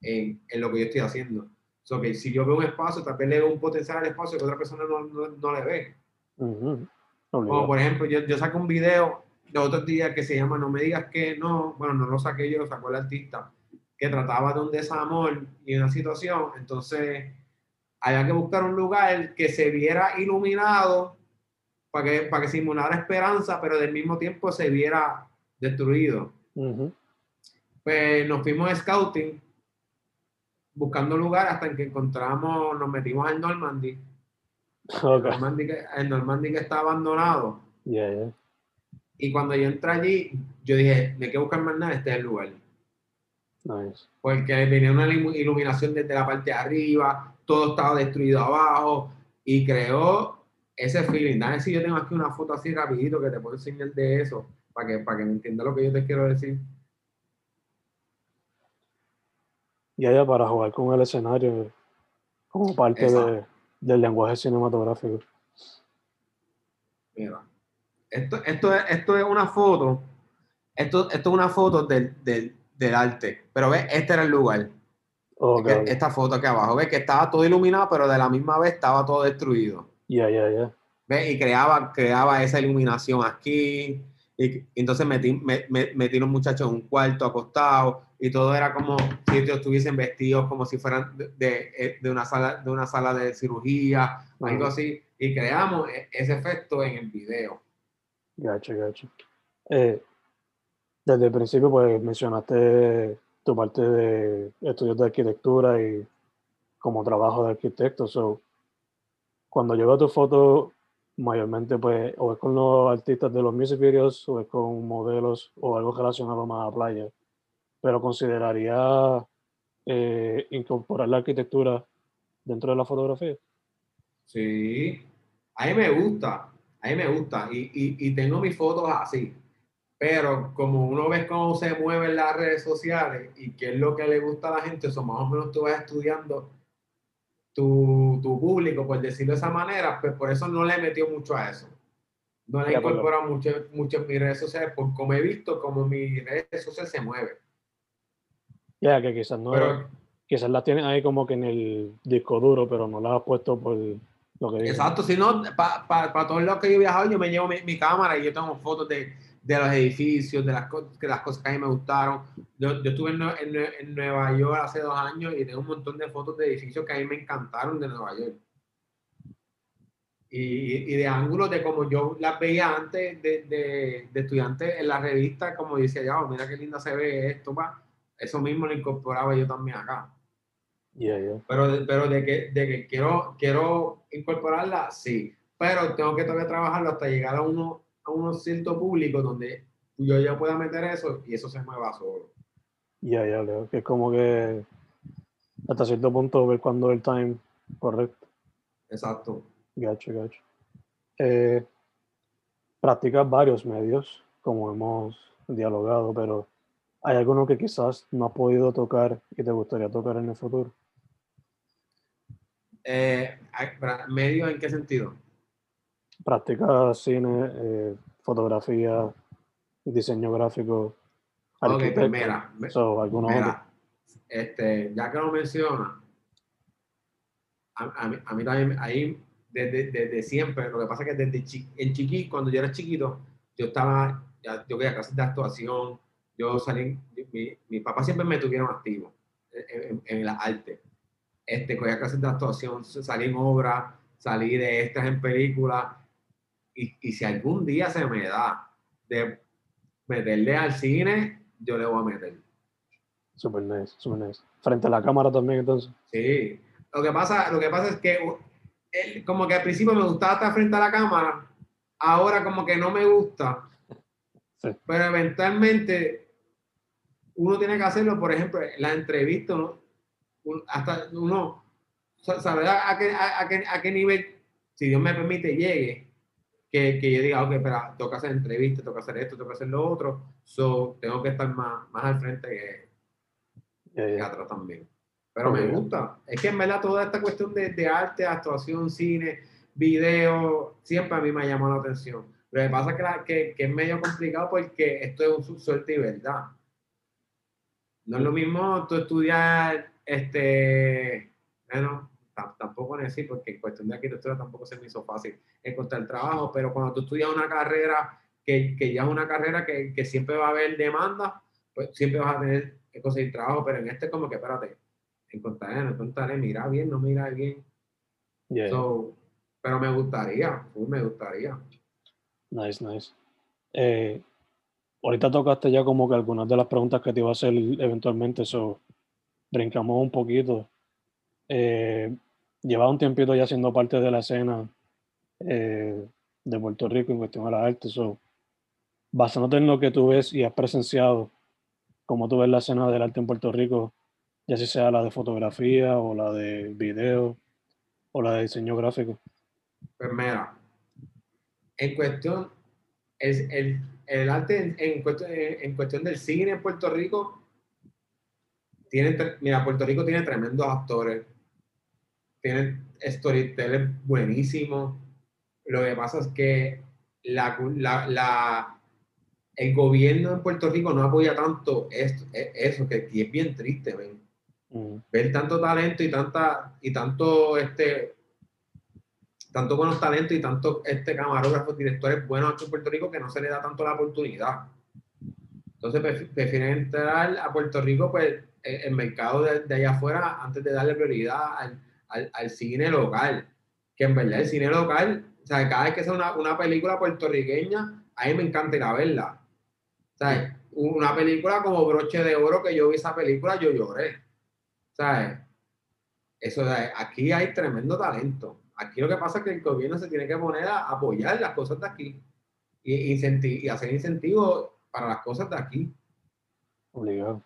en, en lo que yo estoy haciendo. So que si yo veo un espacio, tal vez le veo un potencial al espacio que otra persona no, no, no le ve. Como por ejemplo, yo, yo saco un video de otros días que se llama No me digas que no, bueno, no lo saqué yo, lo sacó el artista, que trataba de un desamor y una situación, entonces había que buscar un lugar que se viera iluminado para que, para que simulara esperanza, pero del mismo tiempo se viera destruido. Pues nos fuimos a scouting, buscando lugar hasta que encontramos, nos metimos al Normandy, Ok. Normandy que, el Normandy que está abandonado. Yeah, yeah. Y cuando yo entré allí, yo dije, no hay que buscar más nada, este es el lugar. Nice. Porque venía una ilu- iluminación desde la parte de arriba, todo estaba destruido abajo y creó ese feeling. Dame si yo tengo aquí una foto así rapidito que te puedo enseñar de eso, para que, para que me entienda lo que yo te quiero decir. Y allá para jugar con el escenario como parte de. Del lenguaje cinematográfico. Mira, esto, esto, es, esto es una foto, esto, esto es una foto del, del, del arte, pero ves, este era el lugar. Ok. Es que Esta foto aquí abajo, ves que estaba todo iluminado, pero de la misma vez estaba todo destruido. Yeah, yeah, yeah. ¿Ves? Y creaba, creaba esa iluminación aquí. Y, entonces metí, me, me- metí los muchachos en un cuarto acostado y todo era como si ellos estuviesen vestidos como si fueran de, de- de una, sala, de una sala de cirugía, algo Ajá. así. Y creamos e- ese efecto en el video. Gacho, gacho. Eh, desde el principio, pues mencionaste tu parte de estudios de arquitectura y como trabajo de arquitecto. So, cuando yo veo tu foto, mayormente, pues, o es con los artistas de los music videos, o es con modelos, o algo relacionado más a playa. Pero consideraría eh, incorporar la arquitectura dentro de la fotografía. Sí, a mí me gusta, a mí me gusta y, y, y tengo mis fotos así, pero como uno ve cómo se mueven las redes sociales y qué es lo que le gusta a la gente, eso más o menos tú vas estudiando tu, tu público, por decirlo de esa manera, pues por eso no le he metido mucho a eso. No le he incorporado mucho, mucho en mis redes sociales, por como he visto cómo mis redes sociales se mueven. Ya, que quizás no, Pero, quizás las tienes ahí como que en el disco duro, pero no las has puesto por lo que. Exacto, si no, para todos los que yo he viajado, yo me llevo mi, mi cámara y yo tengo fotos de, de los edificios, de las, de las cosas que a mí me gustaron. Yo, yo estuve en, en en Nueva York hace dos años y tengo un montón de fotos de edificios que a mí me encantaron de Nueva York. Y, y de ángulos de como yo las veía antes de, de, de estudiante en la revista, como decía, ya, oh, mira qué linda se ve esto, va. Eso mismo lo incorporaba yo también acá. Yeah, yeah. Pero, pero de que, de que quiero, quiero incorporarla, sí. Pero tengo que todavía trabajarlo hasta llegar a uno, a unos cierto público donde yo ya pueda meter eso y eso se mueva solo. Ya, ya, Leo, que es como que hasta cierto punto ver cuándo el time correcto. Exacto. Gacho, gacho. Eh, practicas varios medios, como hemos dialogado, pero ¿hay alguno que quizás no has podido tocar y te gustaría tocar en el futuro? Eh, ay, para- ¿Medio en qué sentido? Practicas cine, eh, fotografía, diseño gráfico, Ok, pues mira, So. Mira, este, ya que lo menciona, a, a mí, a mí también, ahí, desde, desde siempre, lo que pasa es que desde chi- en chiqui, cuando yo era chiquito, yo estaba, ya, yo quería clases de actuación, yo salí, mi, mi papá siempre me tuvieron activo en, en, en la arte. Este, cogía clases de actuación, salí en obras, salí de extras en películas, y, y si algún día se me da de meterle al cine, yo le voy a meter. Super nice, super nice. Frente a la cámara también, entonces. Sí. Lo que pasa, lo que pasa es que él, como que al principio me gustaba estar frente a la cámara, ahora como que no me gusta. Sí. Pero eventualmente uno tiene que hacerlo, por ejemplo, la entrevista, ¿no? Hasta uno sa- saber a, a qué, a, a qué, a qué nivel, si Dios me permite, llegue, que, que yo diga, ok, tengo que hacer entrevistas, que hacer esto, que hacer lo otro, so, tengo que estar más, más al frente que, Yeah, yeah. teatro también. Pero me gusta. Es que en verdad toda esta cuestión de, de arte, actuación, cine, video, siempre a mí me ha llamado la atención. Lo que pasa es que, la- que, que es medio complicado porque esto es un su- suerte y verdad. No es lo mismo tú estudiar, este, bueno, tam- tampoco decir, porque en cuestión de arquitectura tampoco se me hizo fácil encontrar trabajo, pero cuando tú estudias una carrera que, que ya es una carrera que, que siempre va a haber demanda, pues siempre vas a tener que conseguir trabajo, pero en este como que, espérate, encontraré, no encontraré, mira bien, no mira bien. Yeah, yeah. So, pero me gustaría, me gustaría. Nice, nice. Eh, ahorita tocaste ya como que algunas de las preguntas que te iba a hacer eventualmente, eso brincamos un poquito. Eh, llevas un tiempito ya siendo parte de la escena eh, de Puerto Rico en cuestión a la arte, so, basándote en lo que tú ves y has presenciado, cómo tú ves la escena del arte en Puerto Rico, ya si sea la de fotografía o la de video o la de diseño gráfico. Pues mira, en cuestión, es el, el arte en, cuestión, del cine en Puerto Rico, tiene, mira, Puerto Rico tiene tremendos actores, tiene storytellers buenísimos. Lo que pasa es que la, la, la- el gobierno en Puerto Rico no apoya tanto esto, e- eso, que, es bien triste, ven Mm, ver tanto talento y tanta y tanto este tanto buenos talentos y tanto este camarógrafos, directores buenos aquí en Puerto Rico que no se le da tanto la oportunidad. Entonces pref- prefieren entrar a Puerto Rico pues el, el mercado de, de allá afuera antes de darle prioridad al, al, al cine local. Que en verdad el cine local, o sea, cada vez que sea una, una película puertorriqueña, a mí me encanta ir a verla. O sea, una película como Broche de Oro que yo vi esa película, yo lloré. ¿sabes? Eso aquí hay tremendo talento. Aquí lo que pasa es que el gobierno se tiene que poner a apoyar las cosas de aquí y, y hacer incentivos para las cosas de aquí. obligado.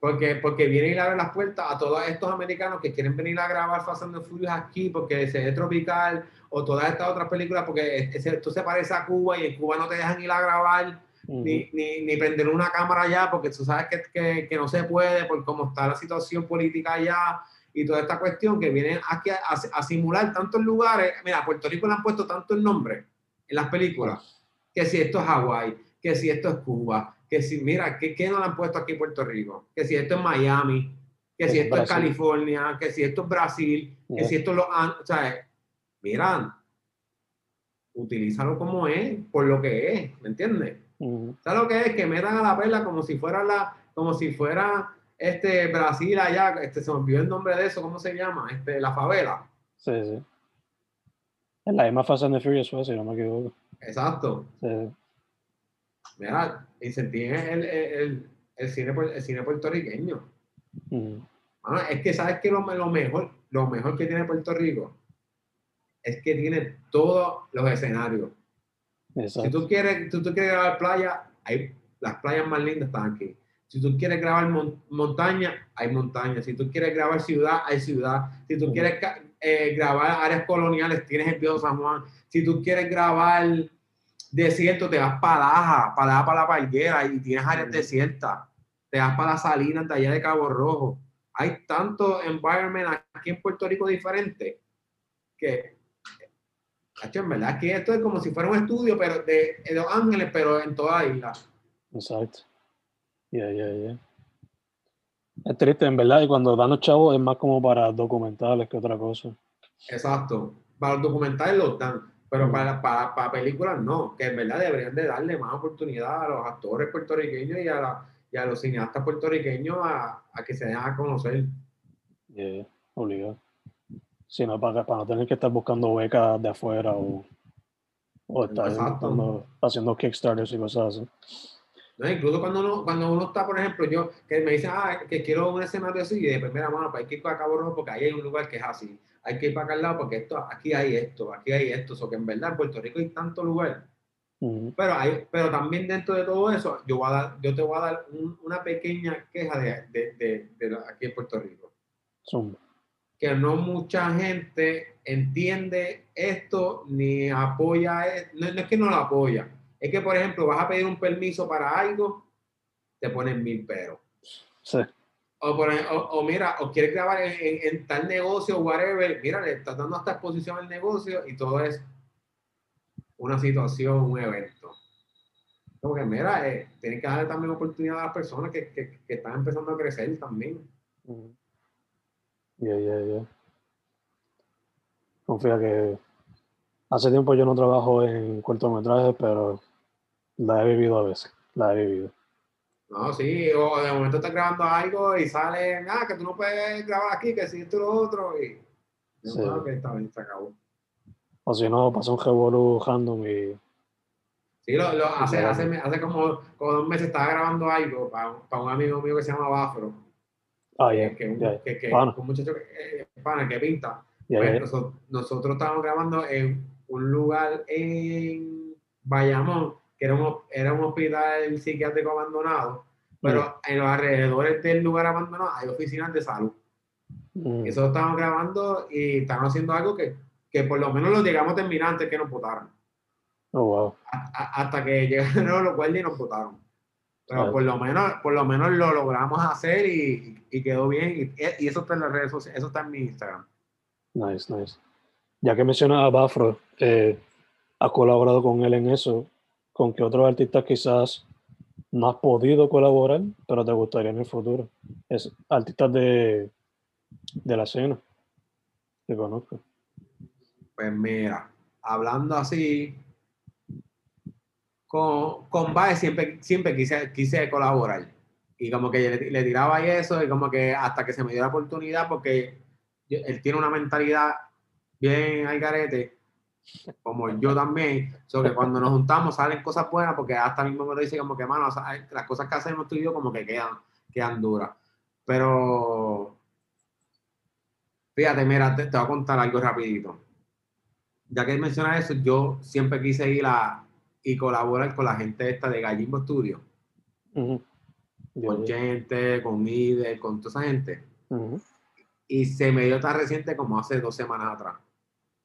Porque, porque vienen y le abren las puertas a todos estos americanos que quieren venir a grabar Fast and the Furious aquí porque se ve tropical o todas estas otras películas porque es- es- esto se parece a Cuba y en Cuba no te dejan ir a grabar ni, ni, ni prender una cámara allá porque tú sabes que, que, que no se puede por cómo está la situación política allá y toda esta cuestión que vienen aquí a, a- a simular tantos lugares. Mira, a Puerto Rico le han puesto tantos nombres en las películas, que si esto es Hawái, que si esto es Cuba, que si, mira, ¿qué, qué no le han puesto aquí en Puerto Rico? Que si esto es Miami, que si Es esto es. California, que si esto es Brasil, que si esto es lo... O sea, miran, utilízalo como es, por lo que es, ¿me entiendes? ¿Sabes lo que es? Que metan a la perla como si fuera la, como si fuera este Brasil allá, este, se me olvidó el nombre de eso, ¿cómo se llama? Este, la favela. Sí, sí. Es la misma Fast and the Furious fue, si no me equivoco. Exacto. Sí. Mira, incentiven el, el, el, cine, el cine puertorriqueño. Es que sabes que lo, lo mejor, lo mejor que tiene Puerto Rico es que tiene todos los escenarios. Si tú quieres, tú, tú quieres grabar playa, hay, las playas más lindas están aquí. Si tú quieres grabar mon- montaña, hay montaña. Si tú quieres grabar ciudad, hay ciudad. Si tú quieres eh, grabar áreas coloniales, tienes el viejo San Juan. Si tú quieres grabar desierto, te vas para Laja, para para la Palguera y tienes áreas desiertas. Te vas para las salinas de allá de Cabo Rojo. Hay tanto environment aquí en Puerto Rico diferente que en verdad que esto es como si fuera un estudio pero de, de Los Ángeles, pero en toda la isla. Exacto. Ya, ya, ya. Es triste, en verdad, y cuando dan los chavos es más como para documentales que otra cosa. Exacto. Para los documentales los dan, pero para, para, para películas no, que en verdad deberían de darle más oportunidad a los actores puertorriqueños y a, la- y a los cineastas puertorriqueños a, a que se den a conocer. Ya, obligado. Si no, para, para no tener que estar buscando becas de afuera o, o estar haciendo Kickstarters y cosas así. ¿no? Incluso cuando uno, cuando uno está, por ejemplo, yo, que me dicen, ah, que quiero un escenario así, y después, mira, mano, que ir para Cabo Rojo porque ahí hay un lugar que es así. Hay que ir para acá al lado porque esto, aquí hay esto, aquí hay esto. O que en verdad en Puerto Rico hay tantos lugares. Ujú. Pero, hay, pero también dentro de todo eso, yo, voy a dar, yo te voy a dar un- una pequeña queja de, de, de, de la- aquí en Puerto Rico. Zumba. Que no mucha gente entiende esto ni apoya, e- no, no es que no lo apoya, es que, por ejemplo, vas a pedir un permiso para algo, te ponen mil peros. Sí, O, o, o mira, o quieres grabar en, en- en tal negocio, whatever, mira, le estás dando esta exposición al negocio y todo es una situación, un evento. Como que, mira, eh, tienen que darle también oportunidad a las personas que, que, que están empezando a crecer también. Ya, ya, ya. Confía que hace tiempo yo no trabajo en cortometrajes, pero la he vivido a veces. La he vivido. No, sí, o de momento estás grabando algo y sale, ah, que tú no puedes grabar aquí, que si esto lo otro, y Sí. "Ah, que está bien, se acabó. O si no, pasa un revolú random y Sí, lo, lo- hace, hace, hace como, como dos meses estaba grabando algo para, para un amigo mío que se llama Bafro, Ah, que, ya, que, que, que- un muchacho que, eh, pana, que pinta. Pues nosotros estábamos grabando en un lugar en Bayamón, que era un, era un hospital psiquiátrico abandonado, pero en los alrededores del lugar abandonado hay oficinas de salud. Mm, Y nosotros estábamos grabando y estábamos haciendo algo que, que por lo menos lo llegamos a terminar antes que nos votaran. Oh, wow. A- a- hasta que llegaron los guardias y nos votaron. Pero por lo menos, por lo menos lo logramos hacer y, y quedó bien. Y, y eso está en las redes sociales, eso está en mi Instagram. Nice, nice. Ya que mencionas a Bafro, eh, has colaborado con él en eso. ¿Con qué otros artistas quizás no has podido colaborar, pero te gustaría en el futuro? Es artistas de, de la escena que conozco. Pues mira, hablando así, con, con Bae siempre, siempre quise, quise colaborar. Y como que le, tiraba y eso, y como que hasta que se me dio la oportunidad, porque él tiene una mentalidad bien al garete, como yo también, so que cuando nos juntamos salen cosas buenas, porque hasta mismo me lo dice como que, mano, o sea, las cosas que hacemos tú y yo como que quedan, quedan duras. Pero, fíjate, mira, te, te voy a contar algo rapidito ya que mencionas eso, yo siempre quise ir a y colaborar con la gente esta de Gallimbo Studio, con gente, con Ide, con toda esa gente. Y se me dio tan reciente como hace dos semanas atrás.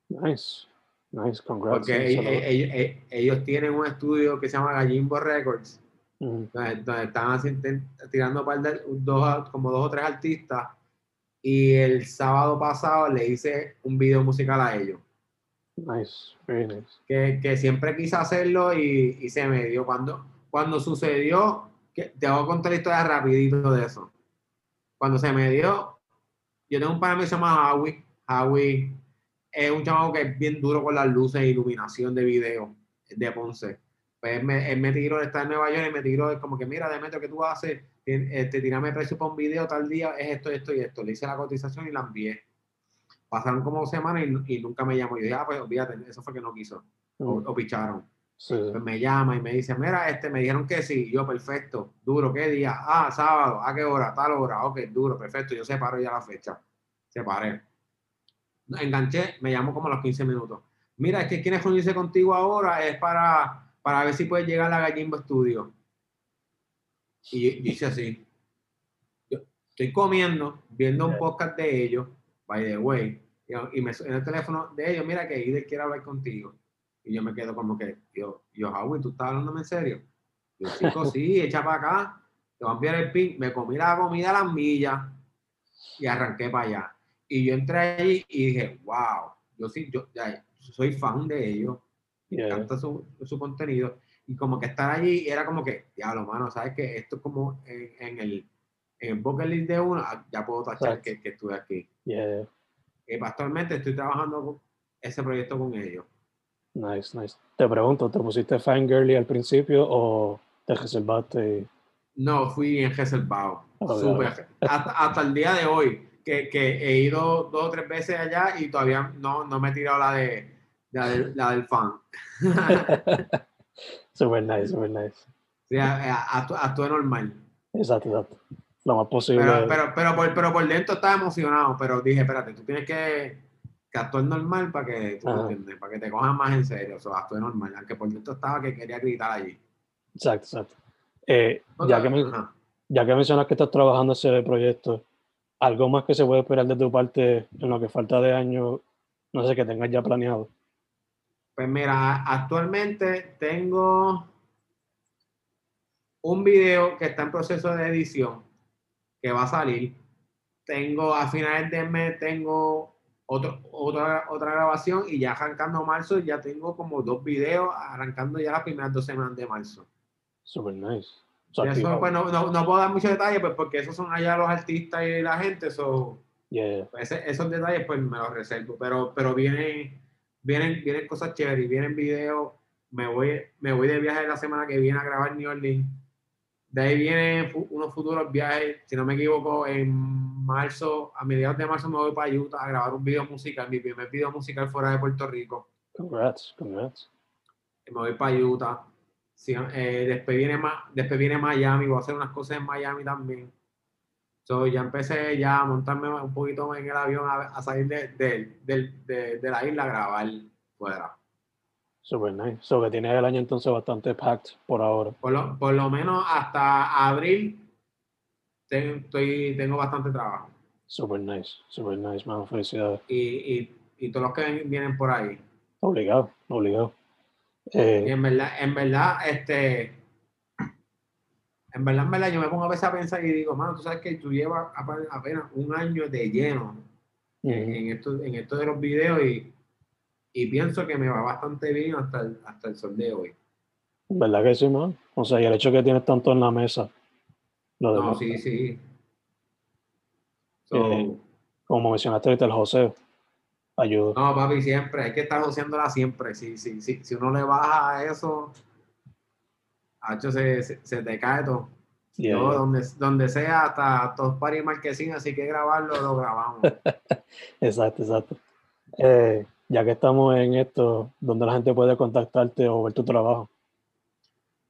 Nice. Nice, congrats. Porque Sí, ellos, se ellos- ellos tienen un estudio que se llama Gallimbo Records, Ujú. donde, donde están así, tirando par de- dos, como dos o tres artistas. Y el sábado pasado le hice un video musical a ellos. Nice, very nice. que, que siempre quise hacerlo y, y se me dio. Cuando, cuando sucedió, que, te voy a contar la historia rapidito de eso. Cuando se me dio, yo tengo un pana que se llama Howie. Howie es un chamaco que es bien duro con las luces e iluminación de video de Ponce. Pues él me, él me tiró, está en Nueva York y me tiró como que mira, Demetrio, ¿qué tú haces? Este, tirame precio para un video tal día, es esto, esto y esto. Le hice la cotización y la envié. Pasaron como dos semanas y, y nunca me llamó. Yo dije, ah, pues olvídate, eso fue que no quiso. O, o picharon. Sí. Pues me llama y me dice, mira, este, me dijeron que sí. Yo, perfecto. Duro, ¿qué día? Ah, sábado. ¿A qué hora? Tal hora. Ok, duro, perfecto. Yo separo ya la fecha. Separé. Enganché, me llamó como a los 15 minutos. Mira, es que quienes reunirse contigo ahora es para, para ver si puedes llegar a la Gallimbo Studio. Y yo, hice así. Yo estoy comiendo, viendo un podcast de ellos, by the way, y, me suena el teléfono de ellos, mira que Ider quiere hablar contigo. Y yo me quedo como que, yo, yo, Howie, ¿tú estás hablándome en serio? Yo, chico, sí, [LAUGHS] echa para acá, te voy a enviar el pin. Me comí la comida a las millas y arranqué para allá. Y yo entré allí y dije, wow, yo sí, yo, ya, soy fan de ellos, me Yeah. encanta su, su contenido. Y como que estar allí era como que, diablo, mano, ¿sabes que Esto es como en, en el, en el bucket list de uno, ah, ya puedo tachar que, que estuve aquí. Yeah, Y pues, actualmente estoy trabajando con ese proyecto con ellos. nice, nice. Te pregunto, ¿te pusiste fangirly al principio o te reservaste? y- No, fui en reservado. Oh, súper. Hasta, hasta el día de hoy, que, que he ido dos o tres veces allá y todavía no, no me he tirado la, de, la, del- la del fan. super nice, super nice. Sí, a- a- actú- actué normal. Exacto, exacto. Lo más posible. Pero, pero, pero, por, pero por dentro estaba emocionado, pero dije, espérate, tú tienes que, que actuar normal para que, tú me entiendes, para que te cojan más en serio. O sea, actué normal, aunque por dentro estaba que quería gritar allí. Exacto, exacto. Eh, ya, que Ajá. ya que mencionas que estás trabajando ese proyecto, ¿algo más que se puede esperar de tu parte en lo que falta de año? No sé, que tengas ya planeado. Pues mira, actualmente tengo un video que está en proceso de edición, que va a salir. Tengo a finales de mes, tengo otro, otra, otra grabación y ya arrancando marzo ya tengo como dos videos, arrancando ya las primeras dos semanas de marzo. Super nice. Eso, pues, no, no, no puedo dar muchos detalles pues, porque esos son allá los artistas y la gente, so, Yeah, pues, esos detalles pues me los reservo, pero, pero vienen, vienen, vienen cosas chéveres, vienen videos, me voy, me voy de viaje la semana que viene a grabar New Orleans, de ahí vienen unos futuros viajes, si no me equivoco, en marzo, a mediados de marzo me voy para Utah a grabar un video musical, mi primer video musical fuera de Puerto Rico, congrats, congrats. me voy para Utah, Sí, eh, después, viene, Ma- después viene Miami, voy a hacer unas cosas en Miami también. So, ya empecé ya a montarme un poquito en el avión a, a salir de, de- de- de la isla a grabar fuera. Super nice. So que tienes el año entonces bastante packed por ahora. Por lo, por lo menos hasta abril ten- estoy, tengo bastante trabajo. Super nice, super nice, mano. Felicidades. Y, y, y todos los que vienen por ahí. Obligado, obligado. Y Eh, en verdad, en verdad, este, en verdad, en verdad, yo me pongo a veces a pensar y digo, mano, tú sabes que tú llevas ape- apenas un año de lleno en, en esto, en esto de los videos y, y pienso que me va bastante bien hasta el, hasta el sol de hoy. ¿Verdad que sí, man? O sea, y el hecho que tienes tanto en la mesa. Lo No, sí, sí. So, Eh, como mencionaste ahorita, el José ayuda. no, papi, siempre, hay que estar joseándola siempre. Si, si, si, si uno le baja a eso, hacho, se, se, se te cae todo. Yeah, Yo, donde, donde sea, hasta todos paris y marquesín, así que grabarlo, lo grabamos. [LAUGHS] Exacto, exacto. Eh, ya que estamos en esto, donde la gente puede contactarte o ver tu trabajo.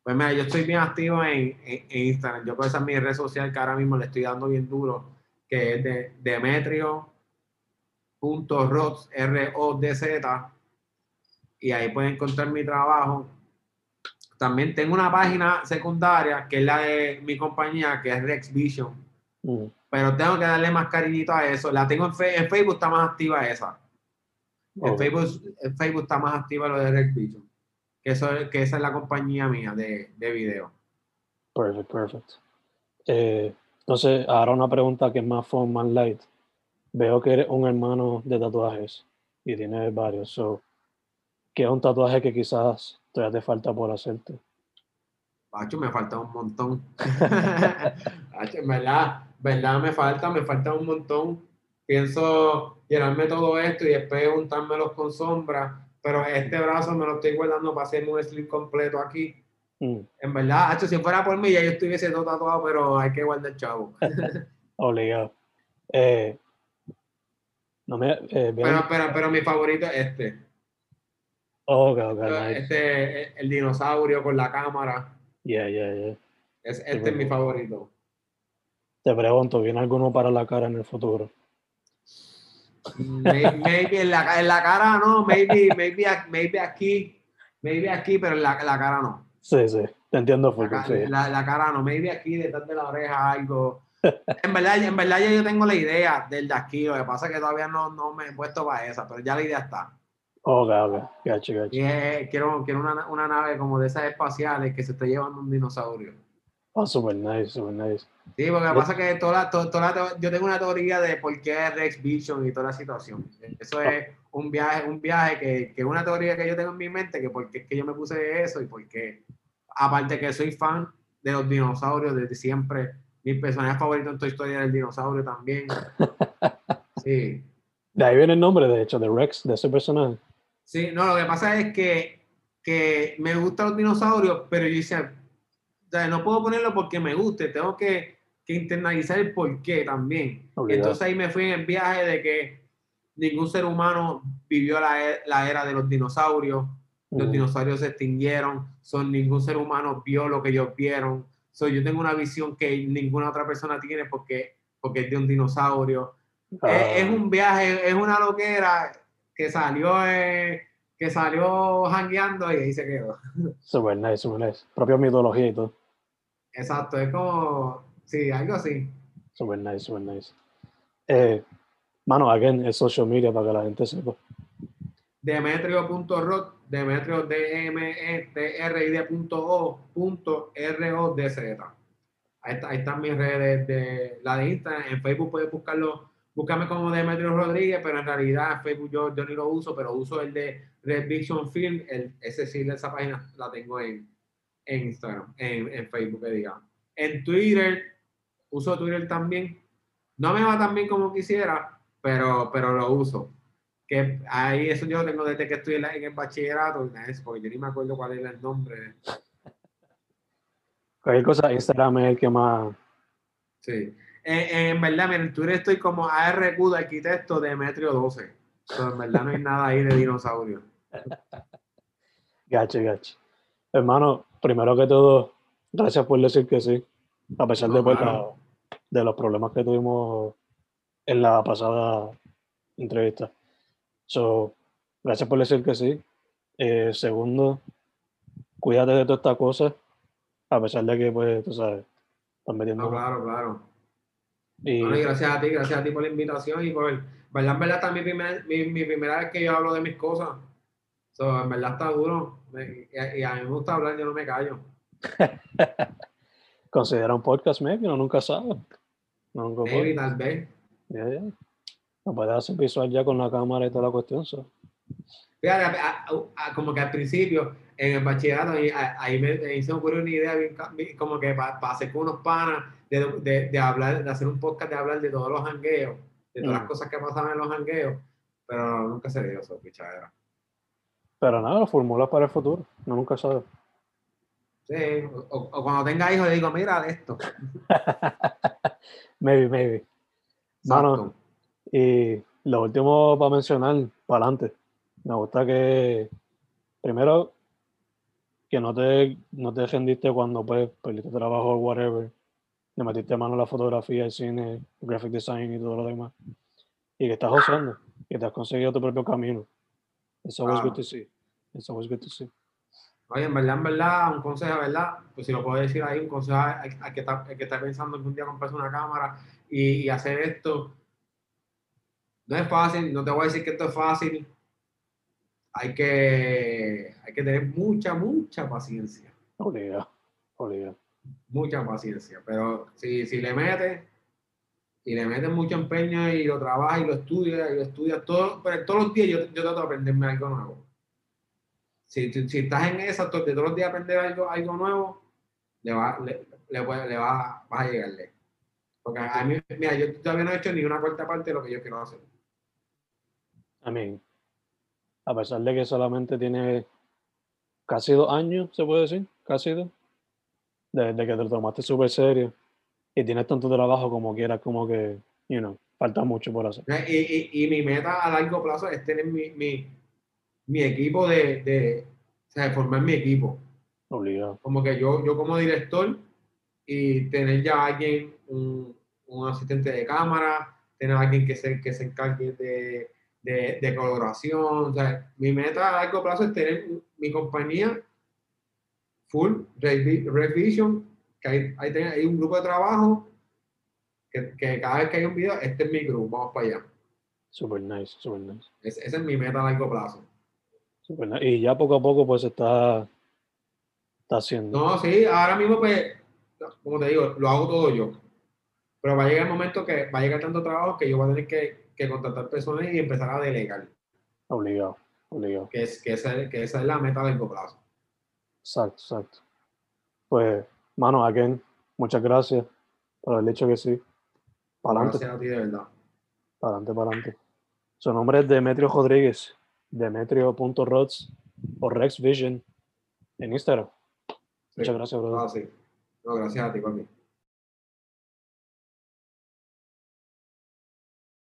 Pues mira, yo estoy bien activo en, en- en Instagram. Yo con esa es mi red social que ahora mismo le estoy dando bien duro, que es de demetrio.rods, R-O-D-Z. Y ahí pueden encontrar mi trabajo. También tengo una página secundaria, que es la de mi compañía, que es Rex Vision. Mm, Pero tengo que darle más cariñito a eso. La tengo en, Fe- en Facebook, está más activa esa. En, ok. Facebook, en Facebook está más activa lo de Rex Vision. Que, eso, es- que esa es la compañía mía de, de video. Perfect, perfect. Eh, entonces, ahora una pregunta que es más fun, más light. Veo que eres un hermano de tatuajes y tienes varios. So, ¿Qué es un tatuaje que quizás todavía te falta por hacerte? Pacho, me falta un montón. [LAUGHS] Pacho, en verdad, verdad me falta, me falta un montón. Pienso llenarme todo esto y después juntármelos con sombra, pero este brazo me lo estoy guardando para hacerme un slip completo aquí. Mm, En verdad, Hacho, si fuera por mí ya yo estuviese todo tatuado, pero hay que guardar chavo. [LAUGHS] obligado. Eh, no me, eh, Pero, pero, pero mi favorito es este. Oh, ok, ok, nice. Este, el dinosaurio con la cámara. Yeah, yeah, yeah. Es, este es mi favorito. Te pregunto, ¿viene alguno para la cara en el futuro? May- Maybe en la, en la cara no, maybe, maybe, maybe aquí, maybe aquí, pero en la, la cara no. Sí, sí, te entiendo full, sí. la cara no, maybe aquí detrás de la oreja algo. En verdad, en verdad ya yo tengo la idea del de aquí, lo que pasa es que todavía no, no me he puesto para esa, pero ya la idea está. Ok, ok, gacho, gacho. Y es- quiero, quiero una, una nave como de esas espaciales que se esté llevando un dinosaurio. Oh, super nice, super nice. Sí, porque lo que pasa es que toda la, toda la teo- yo tengo una teoría de por qué Rex Vision y toda la situación. Eso es un viaje, un viaje que, que una teoría que yo tengo en mi mente, que porque es que yo me puse eso y porque, aparte que soy fan de los dinosaurios desde siempre, mi personaje favorito en Toy Story era el dinosaurio también. [LAUGHS] Sí. De ahí viene el nombre, de hecho, de Rex, de ese personaje. Sí, no, lo que pasa es que, que me gustan los dinosaurios, pero yo decía, o sea, no puedo ponerlo porque me guste, tengo que, que internalizar el porqué también. Obligado. Entonces ahí me fui en el viaje de que ningún ser humano vivió la, la era de los dinosaurios, los Mm. dinosaurios se extinguieron, son, ningún ser humano vio lo que ellos vieron. So, yo tengo una visión que ninguna otra persona tiene porque, porque es de un dinosaurio. Ah, Es, es un viaje, es una loquera que salió, eh, que salió jangueando y ahí se quedó. [LAUGHS] Super nice, super nice. Propia mitología y todo. Exacto, es como, sí, algo así. Super nice, super nice. Eh, mano, again, es social media para que la gente sepa. Demetrio.rod, Demetrio D M E. Ahí, está, ahí están mis redes de la de Instagram. En Facebook puedes buscarlo, búscame como Demetrio Rodríguez, pero en realidad en Facebook yo, yo ni lo uso, pero uso el de Red Vision Film. Ese sí, esa página la tengo en, en Instagram, en, en Facebook, que diga. En Twitter, uso Twitter también. No me va tan bien como quisiera, pero, pero lo uso que ahí eso yo tengo desde que estoy en, la- en el bachillerato, porque yo ni me acuerdo cuál era el nombre. Cualquier cosa, Instagram es el que más. Sí. En, en verdad, mira, en Twitter estoy como ARQ de arquitecto Demetrio 12. Pero en verdad no hay nada ahí de dinosaurio. Gacho, gacho. Hermano, primero que todo, gracias por decir que sí. A pesar No, de, pues, claro. la- de los problemas que tuvimos en la pasada entrevista. So, gracias por decir que sí. Eh, segundo, cuídate de todas estas cosas. A pesar de que, pues, tú sabes, están metiendo. No, claro, claro. y, Bueno, y gracias a ti, gracias a ti por la invitación y por, verdad, en verdad, esta es mi, primer- mi, mi primera vez que yo hablo de mis cosas. So, en verdad está duro. Y, y a mí me gusta hablar, yo no me callo. [LAUGHS] considera un podcast, maybe, no nunca sabe. No, nunca. Maybe, tal vez. Ya, ya. Lo puedes hacer visual ya con la cámara y toda la cuestión. so. Fíjate, a- a- a- como que al principio, en el bachillerato, ahí, ahí me, me ocurrió una idea bien como que para hacer con unos panas, de, de, de hablar, de hacer un podcast de hablar de todos los jangueos, de todas las Mm. cosas que pasaban en los jangueos, pero nunca se dio eso, pichadera. Pero nada, lo formulas para el futuro. No nunca sabes. Sí, o, cuando tenga hijos le digo, mira de esto. [LAUGHS] maybe, maybe. Mano. Y lo último para mencionar, para adelante. Me gusta que, primero, que no te, no te rendiste cuando pues, perdiste trabajo o whatever. Le metiste mano a la fotografía, el cine, graphic design y todo lo demás. Y que estás gozando, que te has conseguido tu propio camino. It's always good Claro. to see. It's always good to see. Oye, en verdad, en verdad, un consejo, ¿verdad? Pues si lo puedo decir ahí, un consejo al, que, está, que está pensando algún día comprarse una cámara y, y hacer esto. No es fácil, no te voy a decir que esto es fácil. Hay que, hay que tener mucha, mucha paciencia. Obligado, obligado. Mucha paciencia. Pero si, si le metes y le metes mucho empeño y lo trabajas y lo estudias y lo estudias todo, pero todos los días yo, yo trato de aprenderme algo nuevo. Si, si, estás en esa, de todos los días aprender algo, algo nuevo, le va, le, le, le va, vas a llegarle. Porque a mí, mira, yo todavía no he hecho ni una cuarta parte de lo que yo quiero hacer. I mean, a pesar de que solamente tiene casi dos años, se puede decir, casi dos, desde que te lo tomaste súper serio y tienes tanto trabajo como quieras, como que, you know, falta mucho por hacer. Y, y, y mi meta a largo plazo es tener mi, mi, mi equipo de, de, o sea, formar mi equipo. Obligado. como que yo, yo como director y tener ya alguien, un, un asistente de cámara, tener alguien que se, que se encargue de, de, de coloración. O sea, mi meta a largo plazo es tener mi compañía full Red, Vi- Red Vision, que hay, hay, hay un grupo de trabajo que, que cada vez que hay un video, este es mi grupo, vamos para allá. Super nice, super nice. Es- esa es mi meta a largo plazo. super nice. Y ya poco a poco pues está, está haciendo. No, sí, ahora mismo pues, como te digo, lo hago todo yo. Pero va a llegar el momento que va a llegar tanto trabajo que yo voy a tener que, que contratar personas y empezar a delegar. Obligado, obligado. Que, es, que, esa, que esa es la meta a largo plazo. Exacto, exacto. Pues, mano, again, muchas gracias por haber dicho que sí. Para adelante, Gracias a ti de verdad. para adelante, para adelante. Su nombre es Demetrio Rodríguez, demetrio.rods o Rex Vision en Instagram. Sí. Muchas gracias, brother. Ah, sí. No, gracias a ti, papi.